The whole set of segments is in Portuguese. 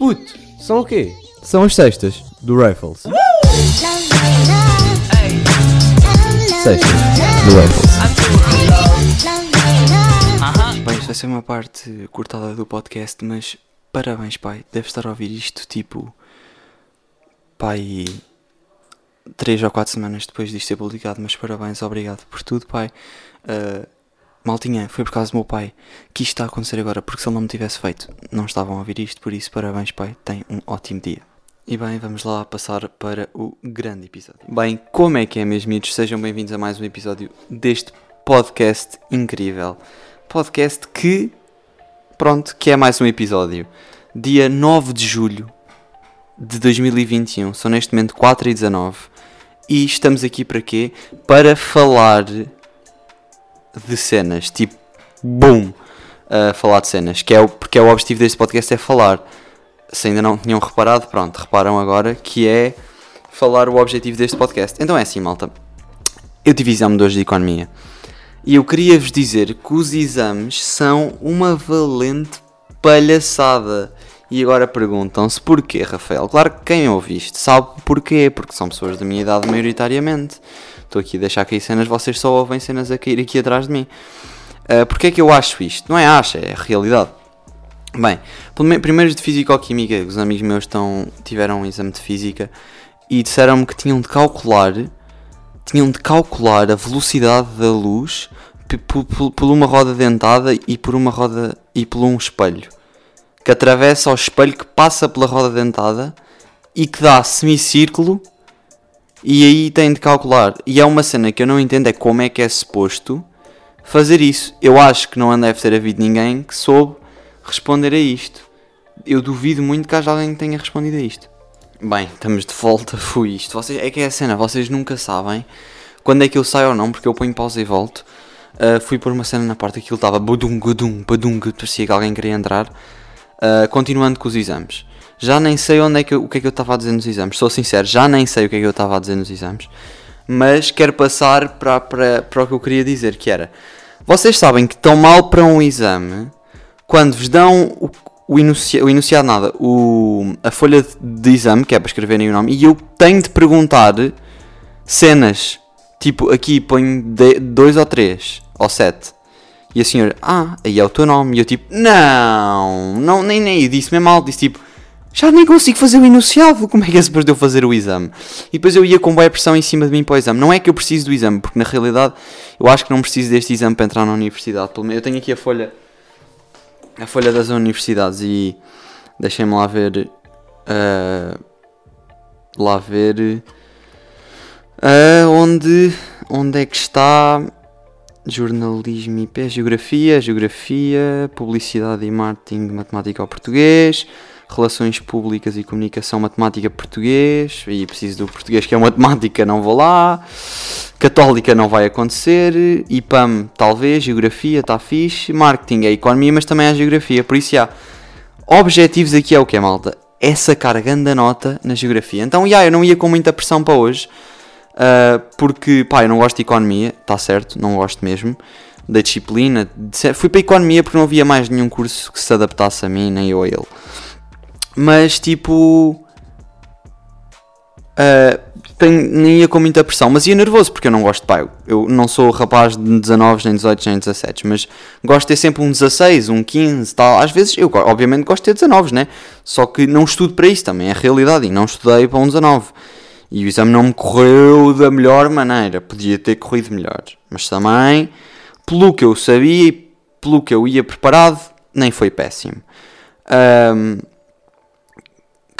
Puto, são o quê? São as sextas do Raffles. Sextas do Raffles. Bem, isto vai ser uma parte cortada do podcast, mas parabéns, pai. Deve estar a ouvir isto tipo. Pai. Três ou quatro semanas depois disto ser publicado, mas parabéns, obrigado por tudo, pai. Uh, maltinha, foi por causa do meu pai que isto está a acontecer agora, porque se ele não me tivesse feito, não estavam a ouvir isto, por isso, parabéns, pai. Tem um ótimo dia. E bem, vamos lá passar para o grande episódio. Bem, como é que é, meus miúdos? Sejam bem-vindos a mais um episódio deste podcast incrível. Podcast que, pronto, que é mais um episódio. Dia 9 de julho de 2021, são neste momento 4 e 19 e estamos aqui para quê? Para falar de cenas, tipo, boom, a falar de cenas, que é o, porque é o objetivo deste podcast é falar se ainda não tinham reparado, pronto, reparam agora que é falar o objetivo deste podcast. Então é assim, malta. Eu tive exame de hoje de economia. E eu queria vos dizer que os exames são uma valente palhaçada. E agora perguntam-se porquê, Rafael? Claro que quem ouve isto sabe porquê, porque são pessoas da minha idade maioritariamente. Estou aqui a deixar cair cenas, vocês só ouvem cenas a cair aqui atrás de mim. Uh, porquê é que eu acho isto? Não é acha, é realidade. Bem, primeiro de Físico-Química, os amigos meus estão, tiveram um exame de Física e disseram-me que tinham de calcular tinham de calcular a velocidade da luz por uma roda dentada e por uma roda e por um espelho que atravessa o espelho que passa pela roda dentada e que dá semicírculo e aí têm de calcular e é uma cena que eu não entendo é como é que é suposto fazer isso eu acho que não deve ter havido ninguém que soube responder a isto. Eu duvido muito que haja alguém que tenha respondido a isto. Bem, estamos de volta, foi isto. Vocês, é que é a cena, vocês nunca sabem quando é que eu saio ou não, porque eu ponho pausa e volto. Uh, fui por uma cena na parte, aquilo estava badum, badum, badum, parecia que alguém queria entrar. Uh, continuando com os exames. Já nem sei onde é que eu, o que é que eu estava a dizer nos exames. Sou sincero, já nem sei o que é que eu estava a dizer nos exames. Mas quero passar para, para, para o que eu queria dizer, que era... Vocês sabem que estão mal para um exame quando vos dão o, o, enuncia, o enunciado nada, o, a folha de exame, que é para escreverem o nome, e eu tenho de perguntar cenas, tipo, aqui ponho de, dois ou três, ou sete. E a senhora, ah, aí é o teu nome. E eu tipo, não, não nem, nem, eu disse mesmo mal, disse tipo, já nem consigo fazer o enunciado, como é que é de eu fazer o exame? E depois eu ia com boa pressão em cima de mim para o exame. Não é que eu preciso do exame, porque na realidade eu acho que não preciso deste exame para entrar na universidade. Eu tenho aqui a folha a folha das universidades e deixem-me lá ver. Uh, lá ver. Uh, onde, onde é que está jornalismo pé, geografia, geografia, publicidade e marketing, matemática ao português, relações públicas e comunicação, matemática português, e preciso do português que é matemática, não vou lá. Católica não vai acontecer, IPAM talvez, Geografia está fixe, Marketing é Economia, mas também há Geografia, por isso há objetivos aqui é o que é malta? É sacar grande nota na Geografia. Então, yeah, eu não ia com muita pressão para hoje, uh, porque, pá, eu não gosto de Economia, está certo, não gosto mesmo, da disciplina, fui para Economia porque não havia mais nenhum curso que se adaptasse a mim, nem eu a ele. Mas, tipo... Uh, tenho, nem ia com muita pressão, mas ia nervoso porque eu não gosto de pai. Eu não sou rapaz de 19, nem 18, nem 17, mas gosto de ter sempre um 16, um 15, tal. Às vezes eu, obviamente, gosto de ter 19, né? Só que não estudo para isso também, é realidade, e não estudei para um 19. E o exame não me correu da melhor maneira, podia ter corrido melhor, mas também, pelo que eu sabia e pelo que eu ia preparado, nem foi péssimo. Um,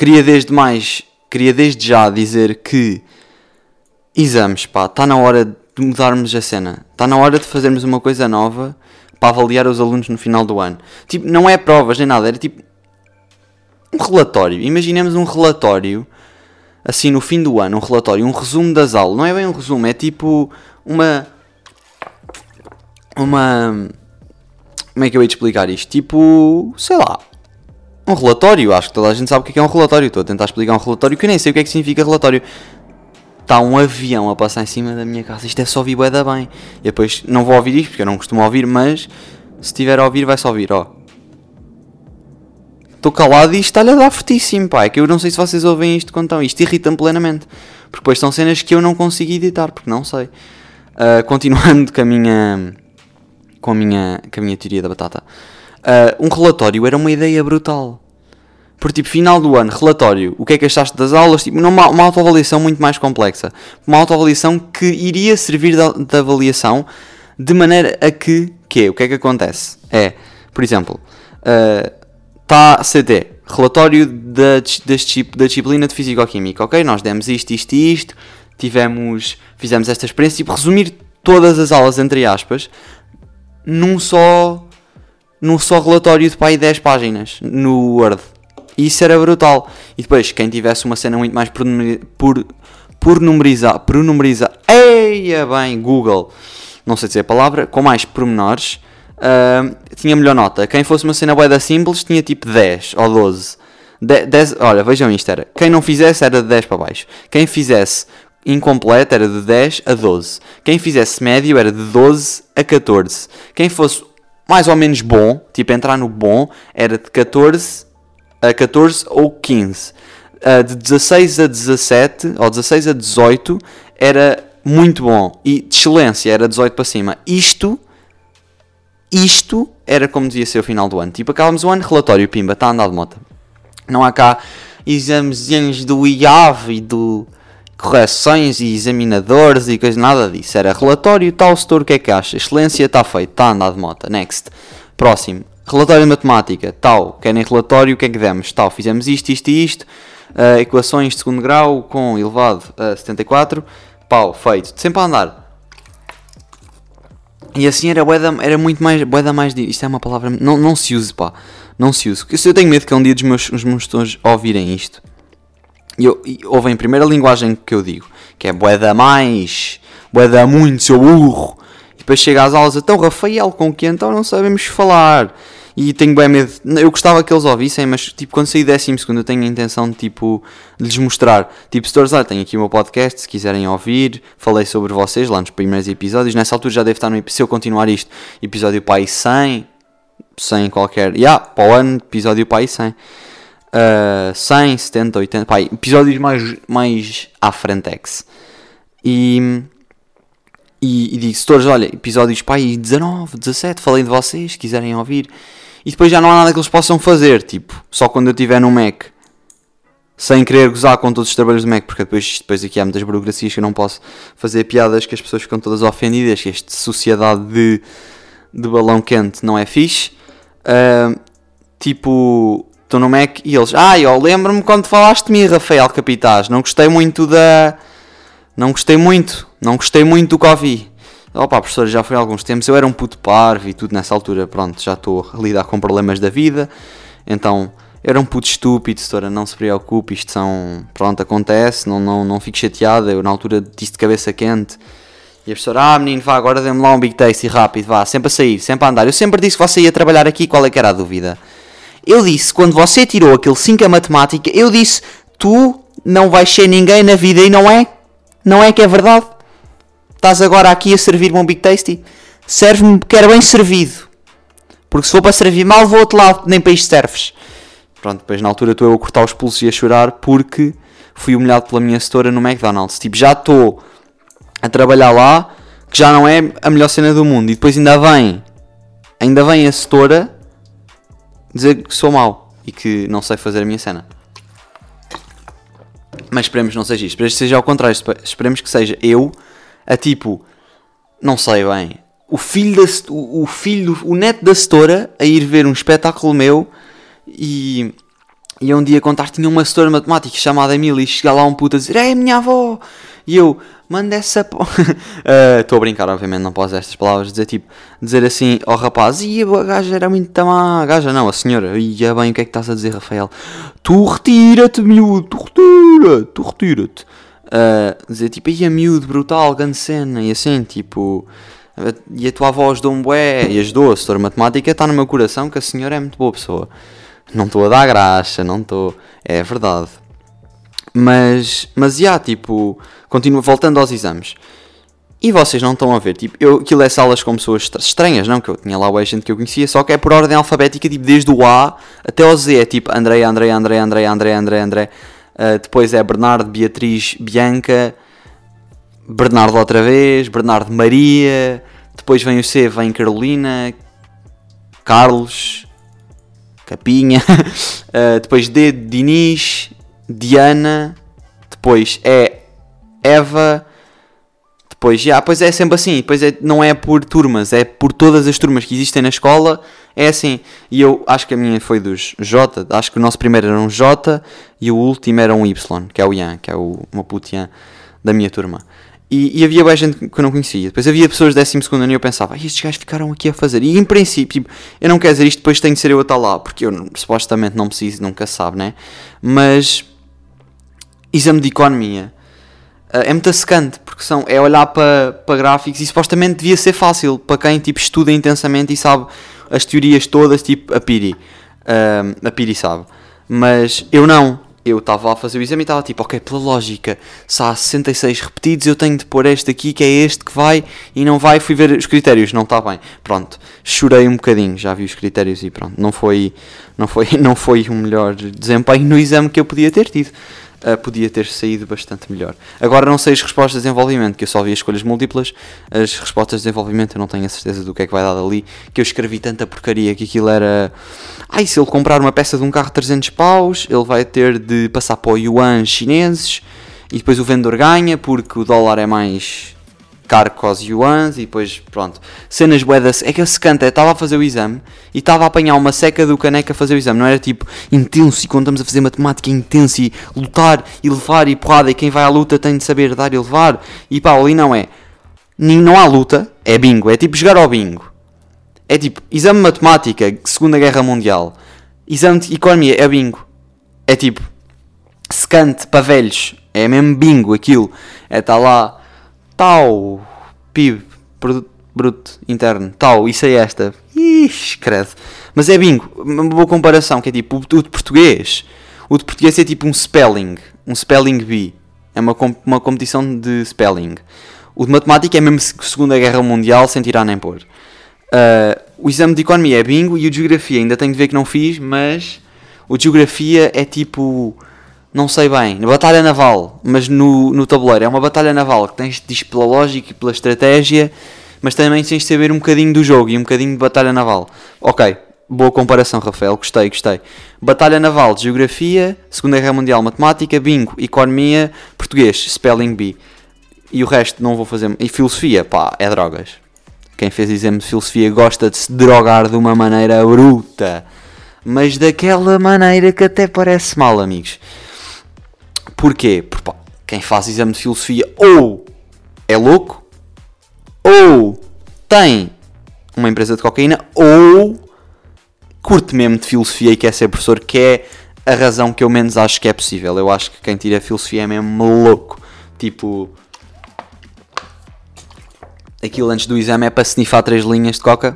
queria desde mais queria desde já dizer que exames, pá, está na hora de mudarmos a cena. Está na hora de fazermos uma coisa nova para avaliar os alunos no final do ano. Tipo, não é provas nem nada, era tipo um relatório. Imaginemos um relatório assim no fim do ano, um relatório, um resumo das aulas. Não é bem um resumo, é tipo uma uma como é que eu ia te explicar isto? Tipo, sei lá, um relatório, acho que toda a gente sabe o que é, é um relatório. Estou a tentar explicar um relatório que eu nem sei o que é que significa relatório. Está um avião a passar em cima da minha casa. Isto é só ouvir bué da bem. E depois não vou ouvir isto porque eu não costumo ouvir, mas se estiver a ouvir vai só ouvir, ó. estou calado e isto está-lhe a dar fortíssimo, pá. É que eu não sei se vocês ouvem isto quando estão. Isto irrita-me plenamente. Porque depois são cenas que eu não consigo editar, porque não sei. Uh, continuando com a minha. Com a minha, com a minha teoria da batata. Uh, um relatório era uma ideia brutal. Por tipo, final do ano, relatório, o que é que achaste das aulas? Tipo, numa, uma autoavaliação muito mais complexa. Uma autoavaliação que iria servir de, avaliação de maneira a que, que o que é que acontece? É, por exemplo, está uh, CD, relatório da, da, da disciplina de Físico-Química, ok? Nós demos isto, isto e isto, tivemos, fizemos esta experiência, tipo, resumir todas as aulas, entre aspas, num só, num só relatório de pai 10 páginas, no Word isso era brutal. E depois, quem tivesse uma cena muito mais por, por, por numerizar, por numerizar, eia bem, Google, não sei dizer a palavra, com mais pormenores, uh, tinha melhor nota. Quem fosse uma cena boeda simples tinha tipo 10 ou 12. 10, olha, vejam isto, era. Quem não fizesse era de 10 para baixo. Quem fizesse incompleto era de 10 a 12. Quem fizesse médio era de 12 a 14. Quem fosse mais ou menos bom, tipo entrar no bom, era de 14 a 14 ou 15. Uh, de 16 a 17 ou 16 a 18 era muito bom e de excelência era 18 para cima. Isto, isto era como devia ser o final do ano. Tipo, acabamos o ano, relatório, pimba, está a andar de moto. Não há cá examezinhos do IAV e do correções e examinadores e coisa, nada disso. Era relatório, tal setor, o que é que acha? Excelência, está feito, está a andar de moto. Next. Próximo. Relatório de matemática, tal. Querem relatório, o que é que demos? Tal, fizemos isto, isto e isto. Uh, equações de segundo grau com elevado a 74. Pau, feito. Sempre a andar. E assim era, bué era muito mais. Bué mais. Isto é uma palavra. Não, não se use, pá. Não se use. Eu tenho medo que um dia os meus, os meus ouvirem isto. Eu, e ouvem primeiro a linguagem que eu digo, que é bué mais. Bué muito, seu burro. E depois chega às aulas, então Rafael, com que então não sabemos falar. E tenho bem medo. Eu gostava que eles ouvissem, mas tipo, quando sair décimo segundo eu tenho a intenção de tipo de lhes mostrar. Tipo, stores, olha, tenho aqui o meu podcast, se quiserem ouvir, falei sobre vocês lá nos primeiros episódios. Nessa altura já deve estar no se eu continuar isto, episódio pai 100, 100 qualquer. Yeah, para o ano, episódio pai 100. Uh, 100, 70, 80, pai, episódios mais, mais à frentex. E, e, e digo, setores, olha, episódios pai 19, 17, falei de vocês, se quiserem ouvir e depois já não há nada que eles possam fazer, tipo, só quando eu estiver no Mac, sem querer gozar com todos os trabalhos do Mac, porque depois, depois aqui há muitas burocracias que eu não posso fazer piadas que as pessoas ficam todas ofendidas, que esta sociedade de, de balão quente não é fixe. Uh, tipo, estou no Mac e eles, ah, eu lembro-me quando falaste de mim, Rafael Capitaz, não gostei muito da. Não gostei muito, não gostei muito do que ouvi. Opa, professor, já foi há alguns tempos. Eu era um puto parvo e tudo nessa altura. Pronto, já estou a lidar com problemas da vida. Então, era um puto estúpido, setora, não se preocupe. Isto são. Pronto, acontece. Não, não, não fique chateada. Eu na altura disse de cabeça quente. E a professora, ah menino, vá, agora dê-me lá um big taste e rápido, vá, sempre a sair, sempre a andar. Eu sempre disse que você ia trabalhar aqui, qual é que era a dúvida? Eu disse, quando você tirou aquele 5 a matemática, eu disse, tu não vais ser ninguém na vida e não é? Não é que é verdade? Estás agora aqui a servir-me um Big Tasty? Serve-me porque era bem servido. Porque se for para servir mal, vou outro lado, nem para isto serves. Pronto, depois na altura estou eu a cortar os pulsos e a chorar porque fui humilhado pela minha setora no McDonald's. Tipo, já estou a trabalhar lá, que já não é a melhor cena do mundo. E depois ainda vem, ainda vem a setora dizer que sou mau e que não sei fazer a minha cena. Mas esperemos que não seja isto. Esperemos que seja ao contrário. Esperemos que seja eu a tipo, não sei bem, o filho, da, o, o filho, o neto da setora a ir ver um espetáculo meu e, e um dia contar tinha uma setora matemática chamada Emília e chegar lá um puto a dizer, é minha avó, e eu, manda essa. Eh, estou uh, a brincar, obviamente, não posso estas palavras. Dizer tipo, dizer assim ao rapaz, e a gaja era muito tamá. A gaja não, a senhora, ia bem, o que é que estás a dizer, Rafael? Tu retira-te, miúdo, tu retira, tu retira-te uh, dizer tipo, aí a miúdo, brutal, grande cena, e assim, tipo, e a tua voz ajudou um bué, e ajudou, a matemática está no meu coração que a senhora é muito boa pessoa. Não estou a dar graça, não estou, é verdade. Mas, mas, já, tipo, continuo, voltando aos exames. E vocês não estão a ver, tipo, eu, aquilo é salas com pessoas estra- estranhas, não? Que eu tinha lá o gente que eu conhecia, só que é por ordem alfabética, tipo, desde o A até ao Z. É tipo André, André, André, André, André, André, André. Ah, depois é Bernardo, Beatriz, Bianca, Bernardo outra vez, Bernardo Maria. Depois vem o C, vem Carolina, Carlos, Capinha. Ah, depois D, Diniz, Diana. Depois é Eva. Depois, já, pois é sempre assim. Depois é, não é por turmas, é por todas as turmas que existem na escola. É assim. E eu acho que a minha foi dos J. Acho que o nosso primeiro era um J e o último era um Y, que é o Ian, que é o uma puto Ian da minha turma. E, e havia bem gente que eu não conhecia. Depois havia pessoas de 12 ano e eu pensava, "Ai, estes gajos ficaram aqui a fazer. E em princípio, eu não quero dizer isto, depois tenho de ser eu a estar lá, porque eu supostamente não preciso, nunca sabe, né? Mas exame de economia uh, é muito secante, porque são, é olhar para para gráficos e supostamente devia ser fácil para quem tipo, estuda intensamente e sabe as teorias todas, tipo a Piri. Um, a Piri sabe. Mas eu não. Eu estava a fazer o exame e estava tipo, ok, pela lógica, se há 66 repetidos, eu tenho de pôr este aqui, que é este que vai, e não vai. Fui ver os critérios, não está bem. Pronto, chorei um bocadinho, já vi os critérios e pronto, não foi, não foi, não foi o melhor desempenho no exame que eu podia ter tido. Uh, podia ter saído bastante melhor. Agora não sei as respostas de desenvolvimento, que eu só vi as escolhas múltiplas. As respostas de desenvolvimento eu não tenho a certeza do que é que vai dar dali. Que eu escrevi tanta porcaria que aquilo era. Ai, se ele comprar uma peça de um carro de 300 paus, ele vai ter de passar para o yuan chineses e depois o vendedor ganha porque o dólar é mais caro que os yuans e depois pronto. Cenas boedas. É que esse canta estava a fazer o exame e estava a apanhar uma seca do caneca a fazer o exame. Não era tipo intenso e quando estamos a fazer matemática intenso e lutar e levar e porrada e quem vai à luta tem de saber dar e levar. E pá, ali não é. Não há luta, é bingo. É tipo jogar ao bingo. É tipo exame de matemática, Segunda Guerra Mundial. Exame de economia, é bingo. É tipo secante para velhos. É mesmo bingo aquilo. É estar lá, tal, PIB, produto bruto interno, tal, isso é esta. Ixi, credo. Mas é bingo, uma boa comparação, que é tipo, o, de português. O de português é tipo um spelling, um spelling bee. É uma, com- uma competição de spelling. O de matemática é mesmo se- Segunda Guerra Mundial, sem tirar nem pôr. Ah, o exame de economia é bingo e o de geografia ainda tenho de ver que não fiz, mas o de geografia é tipo, não sei bem, na batalha naval, mas no, no tabuleiro é uma batalha naval que tens de ir pela lógica e pela estratégia, mas também tens de saber um bocadinho do jogo e um bocadinho de batalha naval. Ok, boa comparação, Rafael, gostei, gostei. Batalha naval, geografia, Segunda Guerra Mundial, matemática, bingo, economia, português, spelling bee. E o resto não vou fazer. E filosofia, pá, é drogas. Quem fez exame de filosofia gosta de se drogar de uma maneira bruta. Mas daquela maneira que até parece mal, amigos. Porquê? Porque pá, quem faz exame de filosofia ou é louco, ou tem uma empresa de cocaína, ou curte mesmo de filosofia e quer ser professor, que é a razão que eu menos acho que é possível. Eu acho que quem tira filosofia é mesmo louco. Tipo, aquilo antes do exame é para snifar três linhas de coca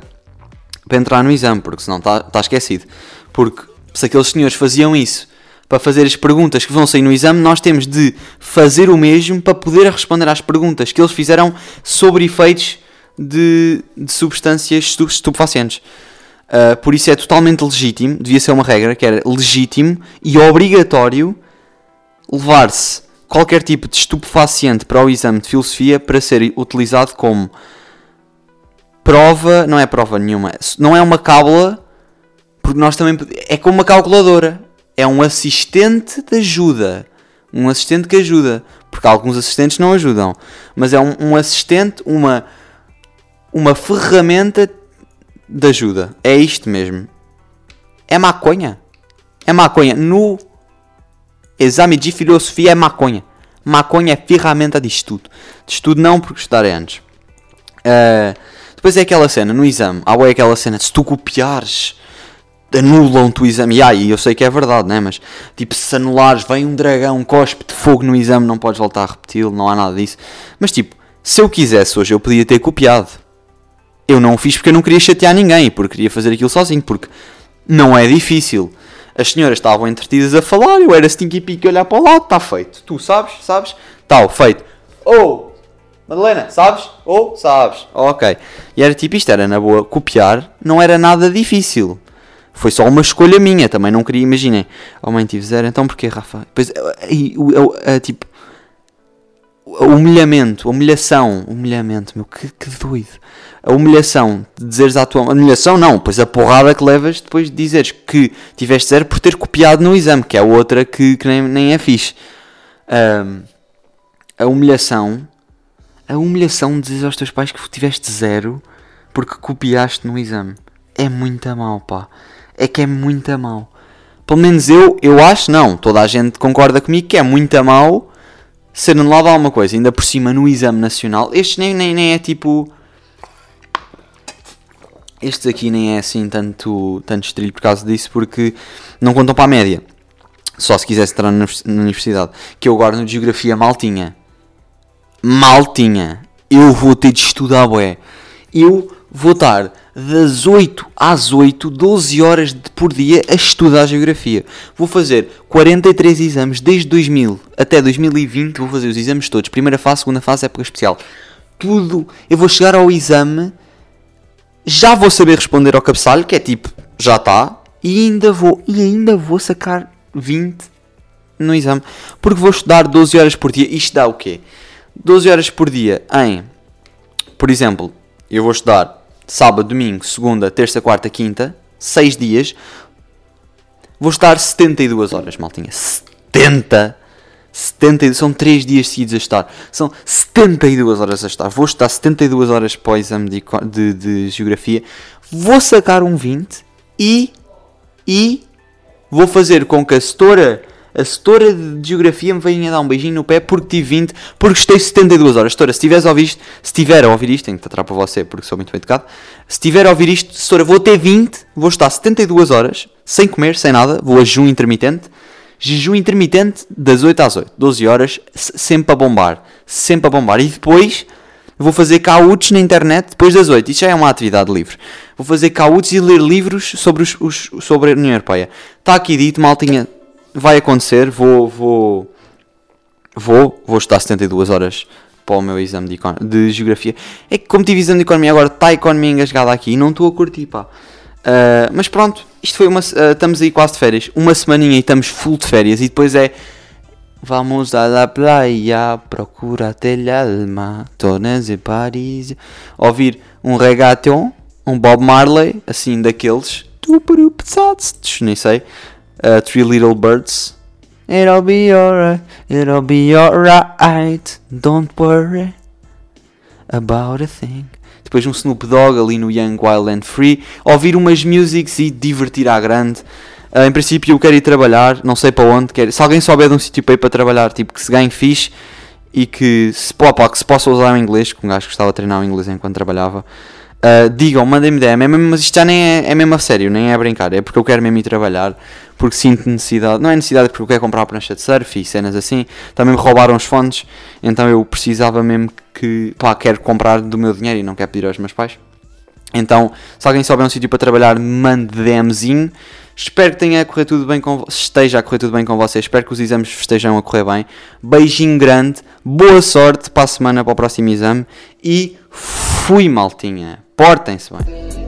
para entrar no exame, porque senão está tá esquecido. Porque se aqueles senhores faziam isso para fazer as perguntas que vão sair no exame, nós temos de fazer o mesmo para poder responder às perguntas que eles fizeram sobre efeitos de, de substâncias estu- estupefacientes. Uh, por isso é totalmente legítimo, devia ser uma regra que era legítimo e obrigatório levar-se qualquer tipo de estupefaciente para o exame de filosofia para ser utilizado como prova, não é prova nenhuma, não é uma cábula, porque nós também é como uma calculadora, é um assistente de ajuda, um assistente que ajuda, porque alguns assistentes não ajudam, mas é um, um assistente, uma uma ferramenta de ajuda, é isto mesmo, é maconha, é maconha. No exame de filosofia é maconha. Maconha é ferramenta de estudo. De estudo não, porque estudar é antes. Ah, depois é aquela cena, no exame, há é aquela cena, se tu copiares, anulam-te o exame. E aí, eu sei que é verdade, né? Mas, tipo, se anulares, vem um dragão, cospe de fogo no exame, não podes voltar a repeti-lo, não há nada disso. Mas, tipo, se eu quisesse hoje, eu podia ter copiado. Eu não o fiz porque eu não queria chatear ninguém, porque queria fazer aquilo sozinho, porque não é difícil. As senhoras estavam entretidas a falar, eu era stinky pique olhar para o lado, está feito. Tu sabes, sabes? Tal, feito. Oh! Madalena, sabes? Ou sabes? Ok. E era tipo, isto era na boa, copiar não era nada difícil. Foi só uma escolha minha, também não queria, imaginem. Oh mãe, tive zero, então porquê, Rafa? Depois, o- o- a, tipo, humilhamento, humilhação, humilhamento, meu, que, que doido. A humilhação de dizeres à tua mãe, humilhação não, pois a porrada que levas depois de dizeres que tiveste zero por ter copiado no exame, que é outra que, que nem, nem é fixe. Ahm, a humilhação, a humilhação de dizeres aos teus pais que tiveste zero porque copiaste no exame. É muito mal, pá. É que é muito a mal. Pelo menos eu, eu acho, não. Toda a gente concorda comigo que é muito a mal ser anulado alguma coisa. Ainda por cima no exame nacional. Este nem, nem, nem é tipo. Este aqui nem é assim tanto, tanto estrilho por causa disso, porque não contam para a média. Só se quisesse entrar na univers- na universidade. Que eu agora no Geografia mal tinha. Mal tinha. Eu vou ter de estudar, bué. Eu vou estar das 8 às 8, 12 horas de- por dia a estudar Geografia. Vou fazer 43 exames desde 2000 até 2020. Vou fazer os exames todos. Primeira fase, segunda fase, época especial. Tudo. Eu vou chegar ao exame já vou saber responder ao cabeçalho, que é tipo, já está, e ainda vou, e ainda vou sacar 20 no exame, porque vou estudar 12 horas por dia. Isto dá o quê? 12 horas por dia em, por exemplo, eu vou estudar sábado, domingo, segunda, terça, quarta, quinta, 6 dias. Vou estar 72 horas, maltinha. 70 70, são 3 dias seguidos a estar. São 72 horas a estar. Vou estar 72 horas para o exame de, de, de geografia. Vou sacar um 20 e, e vou fazer com que a setora, a setora de geografia me venha dar um beijinho no pé porque tive 20, porque estei 72 horas. Setora, se tiveres a ouvir isto, se tiver a ouvir isto, tenho que tratar para você porque sou muito bem educado. Se tiver a ouvir isto, setora, vou ter 20, vou estar 72 horas, sem comer, sem nada, vou a jejum intermitente. Jejum intermitente das 8 às 8, 12 horas, se- sempre a bombar, sempre a bombar. E depois vou fazer cautos na internet depois das 8. Isto já é uma atividade livre. Vou fazer cautos e ler livros sobre, os, os- sobre a União Europeia. Está aqui dito, maltinha, vai acontecer. Vou, vou, vou, vou estar 72 horas para o meu exame de, de geografia. É que como tive exame de economia agora, está a economia engasgada aqui e não estou a curtir, pá. Ah, mas pronto, isto foi uma. ah, estamos aí quase de férias. Uma semaninha e estamos full de férias. E depois é. Vamos a la playa, procura-te el alma, tones e Paris. Ouvir um reggaeton, um Bob Marley, assim daqueles. Nem sei. Ah, Three Little Birds. It'll be alright, it'll be alright, don't worry about a thing. Depois um Snoop Dogg ali no Young Wild and Free. Ouvir umas musics e divertir à grande. Ah, em princípio eu quero ir trabalhar, não sei para onde. Quero... Se alguém souber de um sítio para ir para trabalhar, tipo que se ganhe fixe e que se, pá, que se possa usar o inglês, que um gajo que estava a treinar o inglês enquanto trabalhava. Ah, digam, mandem-me ideia, é mesmo- mas isto já nem é, é mesmo a sério, nem é a brincar, é porque eu quero mesmo ir trabalhar, porque sinto necessidade, não é necessidade porque eu quero comprar uma prancha de surf e cenas assim, também me roubaram os fones, então eu precisava mesmo que, pá, quero comprar do meu dinheiro e não quero pedir aos meus pais. Então, se alguém souber um sítio para trabalhar, mande DMzinho. Espero que tenha a correr tudo bem com esteja a correr tudo bem com vocês. Espero que os exames estejam a correr bem. Beijinho grande, boa sorte para a semana para o próximo exame e fui maltinha. Portem-se bem.